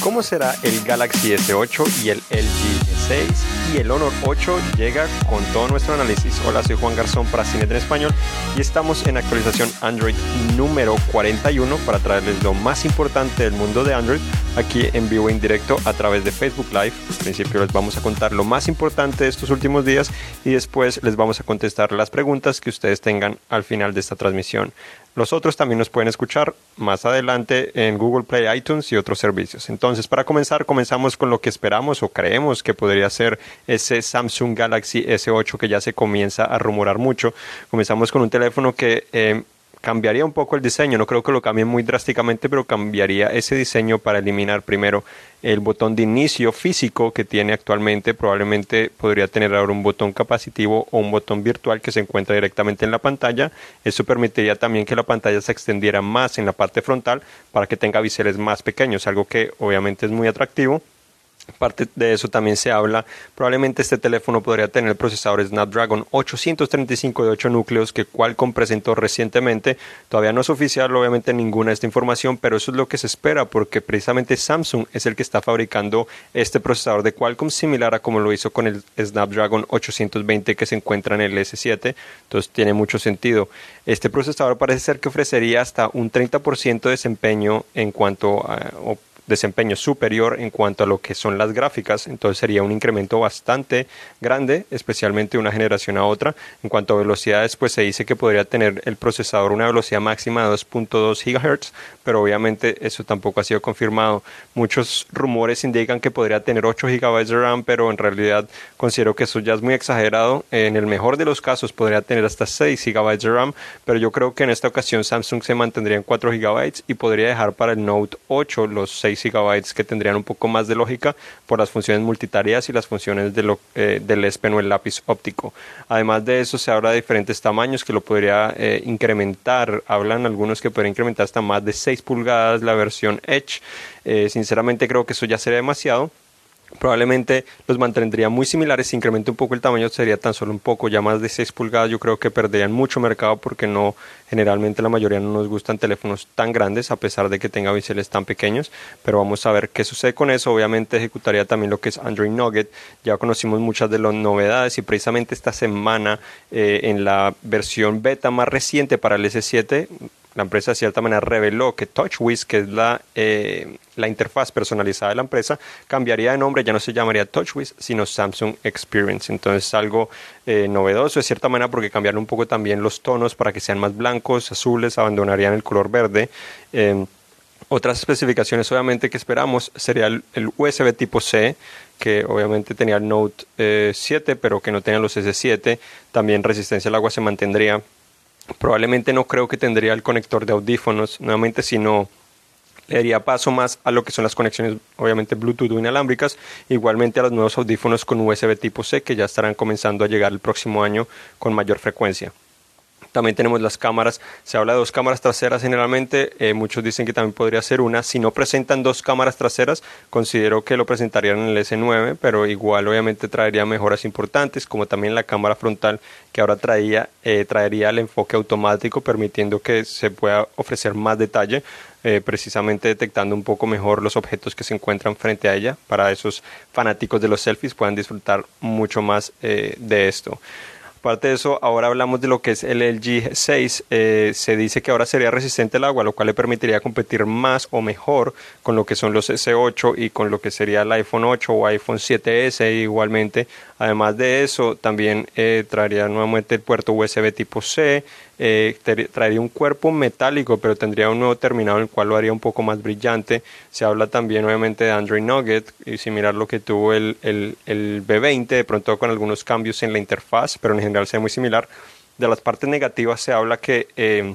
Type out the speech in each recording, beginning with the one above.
cómo será el Galaxy S8 y el LG S6 el Honor 8 llega con todo nuestro análisis. Hola, soy Juan Garzón para Cine en Español y estamos en actualización Android número 41 para traerles lo más importante del mundo de Android aquí en vivo en directo a través de Facebook Live. Al principio les vamos a contar lo más importante de estos últimos días y después les vamos a contestar las preguntas que ustedes tengan al final de esta transmisión. Los otros también nos pueden escuchar más adelante en Google Play, iTunes y otros servicios. Entonces, para comenzar, comenzamos con lo que esperamos o creemos que podría ser ese Samsung Galaxy S8 que ya se comienza a rumorar mucho. Comenzamos con un teléfono que eh, cambiaría un poco el diseño, no creo que lo cambie muy drásticamente, pero cambiaría ese diseño para eliminar primero el botón de inicio físico que tiene actualmente, probablemente podría tener ahora un botón capacitivo o un botón virtual que se encuentra directamente en la pantalla. Eso permitiría también que la pantalla se extendiera más en la parte frontal para que tenga biseles más pequeños, algo que obviamente es muy atractivo Parte de eso también se habla. Probablemente este teléfono podría tener el procesador Snapdragon 835 de 8 núcleos que Qualcomm presentó recientemente. Todavía no es oficial, obviamente, ninguna de esta información, pero eso es lo que se espera porque precisamente Samsung es el que está fabricando este procesador de Qualcomm similar a como lo hizo con el Snapdragon 820 que se encuentra en el S7. Entonces tiene mucho sentido. Este procesador parece ser que ofrecería hasta un 30% de desempeño en cuanto a desempeño superior en cuanto a lo que son las gráficas, entonces sería un incremento bastante grande, especialmente de una generación a otra. En cuanto a velocidades, pues se dice que podría tener el procesador una velocidad máxima de 2.2 GHz, pero obviamente eso tampoco ha sido confirmado. Muchos rumores indican que podría tener 8 GB de RAM, pero en realidad considero que eso ya es muy exagerado. En el mejor de los casos podría tener hasta 6 GB de RAM, pero yo creo que en esta ocasión Samsung se mantendría en 4 GB y podría dejar para el Note 8 los 6 gigabytes que tendrían un poco más de lógica por las funciones multitareas y las funciones de eh, del S Pen o el lápiz óptico. Además de eso, se habla de diferentes tamaños que lo podría eh, incrementar. Hablan algunos que podría incrementar hasta más de 6 pulgadas la versión Edge. Eh, sinceramente creo que eso ya sería demasiado probablemente los mantendría muy similares. Si incrementa un poco el tamaño, sería tan solo un poco, ya más de 6 pulgadas. Yo creo que perderían mucho mercado porque no, generalmente la mayoría no nos gustan teléfonos tan grandes, a pesar de que tenga biseles tan pequeños. Pero vamos a ver qué sucede con eso. Obviamente ejecutaría también lo que es Android Nugget. Ya conocimos muchas de las novedades y precisamente esta semana eh, en la versión beta más reciente para el S7 la empresa de cierta manera reveló que TouchWiz, que es la, eh, la interfaz personalizada de la empresa, cambiaría de nombre, ya no se llamaría TouchWiz, sino Samsung Experience. Entonces algo eh, novedoso de cierta manera porque cambiaron un poco también los tonos para que sean más blancos, azules, abandonarían el color verde. Eh, otras especificaciones obviamente que esperamos sería el, USB tipo C, que obviamente tenía el Note 7, pero que no tenía los S7. También resistencia al agua se mantendría Probablemente no creo que tendría el conector de audífonos, nuevamente, sino le daría paso más a lo que son las conexiones, obviamente Bluetooth o inalámbricas, igualmente a los nuevos audífonos con USB tipo C que ya estarán comenzando a llegar el próximo año con mayor frecuencia. También tenemos las cámaras. Se habla de dos cámaras traseras generalmente. Eh, muchos dicen que también podría ser una. Si no presentan dos cámaras traseras, considero que lo presentarían en el S9, pero igual obviamente traería mejoras importantes, como también la cámara frontal que ahora traía, eh, traería el enfoque automático, permitiendo que se pueda ofrecer más detalle. Eh, precisamente detectando un poco mejor los objetos que se encuentran frente a ella para esos fanáticos de los selfies puedan disfrutar mucho más de esto. Aparte de eso, ahora hablamos de lo que es el LG 6. Eh, se dice que ahora sería resistente al agua, lo cual le permitiría competir más o mejor con lo que son los S8 y con lo que sería el iPhone 8 o iPhone 7S igualmente. Además de eso, también eh, traería nuevamente el puerto USB tipo C, eh, traería un cuerpo metálico, pero tendría un nuevo terminado el cual lo haría un poco más brillante. Se habla también obviamente de Android Nugget y similar lo que tuvo el, el, el B20, de pronto con algunos cambios en la interfaz, pero en general sea muy similar. De las partes negativas se habla que... Eh,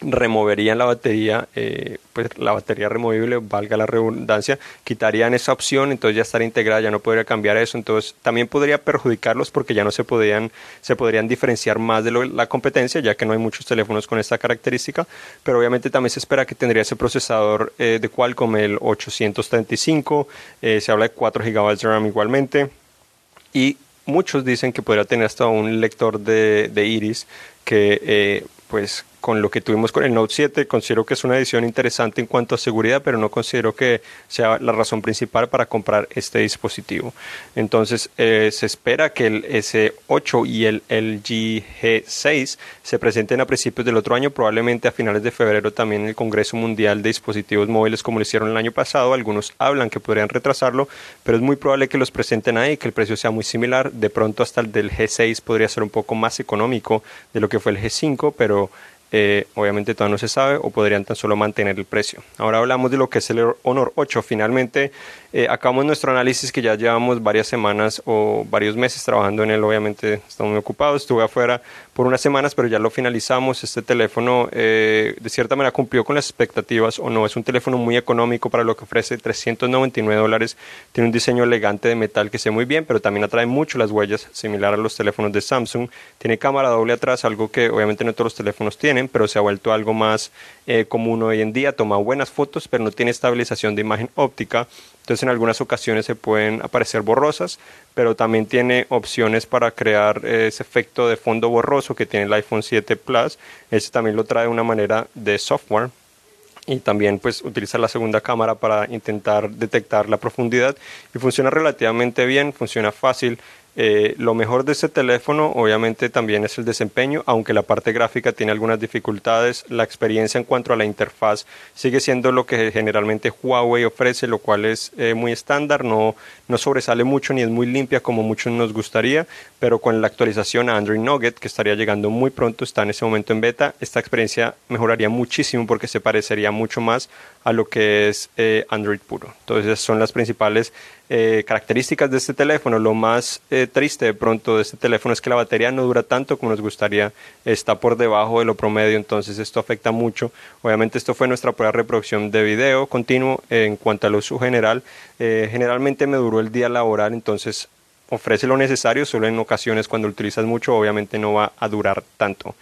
removerían la batería, eh, pues la batería removible, valga la redundancia, quitarían esa opción, entonces ya estaría integrada, ya no podría cambiar eso, entonces también podría perjudicarlos porque ya no se podrían, se podrían diferenciar más de la competencia, ya que no hay muchos teléfonos con esta característica, pero obviamente también se espera que tendría ese procesador eh, de Qualcomm el 835, eh, se habla de 4 GB de RAM igualmente, y muchos dicen que podría tener hasta un lector de, de iris que pues con lo que tuvimos con el Note 7. Considero que es una edición interesante en cuanto a seguridad, pero no considero que sea la razón principal para comprar este dispositivo. Entonces eh, se espera que el S8 y el LG G6 se presenten a principios del otro año, probablemente a finales de febrero también en el Congreso Mundial de Dispositivos Móviles como lo hicieron el año pasado. Algunos hablan que podrían retrasarlo, pero es muy probable que los presenten ahí, que el precio sea muy similar. De pronto hasta el del G6 podría ser un poco más económico de lo que fue el G5, pero eh, obviamente todavía no se sabe o podrían tan solo mantener el precio. Ahora hablamos de lo que es el Honor 8. Finalmente eh, acabamos nuestro análisis que ya llevamos varias semanas o varios meses trabajando en él. Obviamente estamos muy ocupados. Estuve afuera por unas semanas, pero ya lo finalizamos. Este teléfono eh, de cierta manera cumplió con las expectativas o no. Es un teléfono muy económico para lo que ofrece 399 dólares. Tiene un diseño elegante de metal que se muy bien, pero también atrae mucho las huellas, similar a los teléfonos de Samsung. Tiene cámara doble atrás, algo que obviamente no todos los teléfonos tienen pero se ha vuelto algo más eh, común hoy en día. Toma buenas fotos, pero no tiene estabilización de imagen óptica. Entonces en algunas ocasiones se pueden aparecer borrosas, pero también tiene opciones para crear ese efecto de fondo borroso que tiene el iPhone 7 Plus. Ese también lo trae de una manera de software y también pues utiliza la segunda cámara para intentar detectar la profundidad y funciona relativamente bien, funciona fácil. Eh, lo mejor de este teléfono obviamente también es el desempeño, aunque la parte gráfica tiene algunas dificultades. La experiencia en cuanto a la interfaz sigue siendo lo que generalmente Huawei ofrece, lo cual es eh, muy estándar, no, no sobresale mucho ni es muy limpia como muchos nos gustaría, pero con la actualización a Android Nugget, que estaría llegando muy pronto, está en ese momento en beta, esta experiencia mejoraría muchísimo porque se parecería mucho más a lo que es eh, Android puro. Entonces son las principales eh, características de este teléfono. Lo más eh, triste de pronto de este teléfono es que la batería no dura tanto como nos gustaría, está por debajo de lo promedio, entonces esto afecta mucho. Obviamente esto fue nuestra prueba de reproducción de video continuo en cuanto al uso general. Eh, generalmente me duró el día laboral, entonces ofrece lo necesario, solo en ocasiones cuando lo utilizas mucho obviamente no va a durar tanto.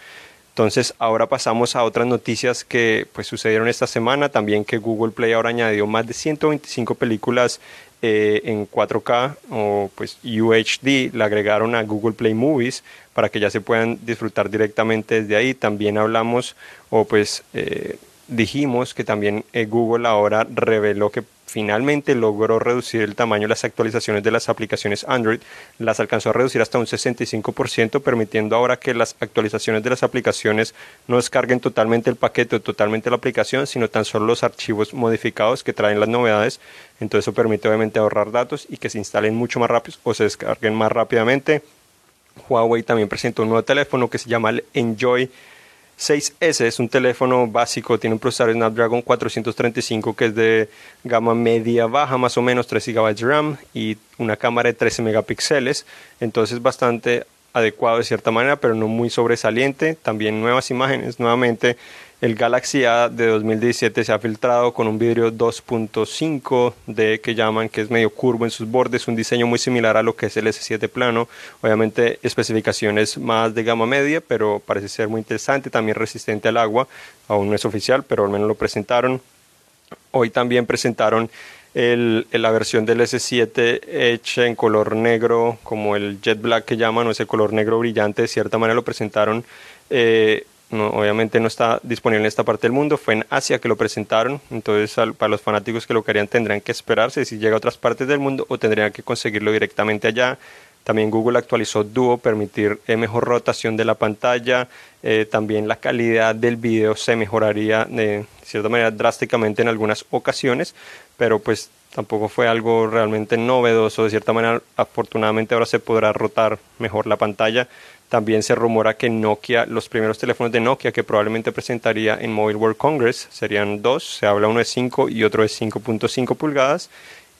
Entonces ahora pasamos a otras noticias que pues sucedieron esta semana, también que Google Play ahora añadió más de 125 películas eh, en 4K o pues UHD, le agregaron a Google Play Movies para que ya se puedan disfrutar directamente desde ahí. También hablamos o pues eh, dijimos que también eh, Google ahora reveló que finalmente logró reducir el tamaño de las actualizaciones de las aplicaciones Android, las alcanzó a reducir hasta un 65%, permitiendo ahora que las actualizaciones de las aplicaciones no descarguen totalmente el paquete o totalmente la aplicación, sino tan solo los archivos modificados que traen las novedades. Entonces eso permite obviamente ahorrar datos y que se instalen mucho más rápido o se descarguen más rápidamente. Huawei también presentó un nuevo teléfono que se llama el Enjoy 6S es un teléfono básico, tiene un procesador Snapdragon 435 que es de gama media baja, más o menos 3 GB de RAM y una cámara de 13 megapíxeles, entonces bastante adecuado de cierta manera, pero no muy sobresaliente. También nuevas imágenes, nuevamente el Galaxy A de 2017 se ha filtrado con un vidrio 2.5D que llaman que es medio curvo en sus bordes, un diseño muy similar a lo que es el S7 plano. Obviamente especificaciones más de gama media, pero parece ser muy interesante, también resistente al agua. Aún no es oficial, pero al menos lo presentaron. Hoy también presentaron la versión del S7 hecha en color negro, como el Jet Black que llaman, o ese color negro brillante, de cierta manera lo presentaron. Eh, obviamente no está disponible en esta parte del mundo, fue en Asia que lo presentaron, entonces para los fanáticos que lo querían tendrían que esperarse si llega a otras partes del mundo o tendrían que conseguirlo directamente allá. También Google actualizó Duo, permitir eh, mejor rotación de la pantalla, eh, también la calidad del video se mejoraría de cierta manera drásticamente en algunas ocasiones, pero pues tampoco fue algo realmente novedoso, de cierta manera afortunadamente ahora se podrá rotar mejor la pantalla también se rumora que Nokia, los primeros teléfonos de Nokia que probablemente presentaría en Mobile World Congress serían dos, se habla uno de 5 y otro de 5.5 pulgadas.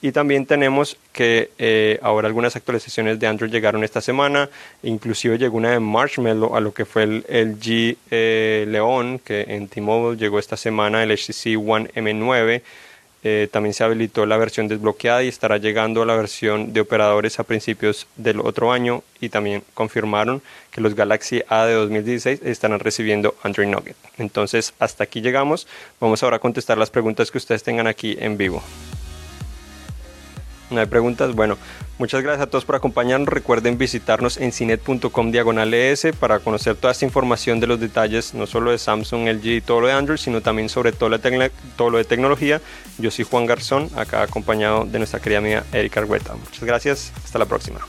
Y también tenemos que eh, ahora algunas actualizaciones de Android llegaron esta semana, inclusive llegó una de Marshmallow a lo que fue el LG eh, León, que en T-Mobile llegó esta semana el HTC One M9 eh, también se habilitó la versión desbloqueada y estará llegando a la versión de operadores a principios del otro año y también confirmaron que los Galaxy A de 2016 estarán recibiendo Android Nugget. Entonces hasta aquí llegamos. Vamos ahora a contestar las preguntas que ustedes tengan aquí en vivo. No hay preguntas. Bueno, muchas gracias a todos por acompañarnos. Recuerden visitarnos en cinet.com diagonal ES para conocer toda esta información de los detalles, no solo de Samsung, LG y todo lo de Android, sino también sobre todo, todo lo de tecnología. Yo soy Juan Garzón, acá acompañado de nuestra querida amiga Erika Argueta. Muchas gracias. Hasta la próxima.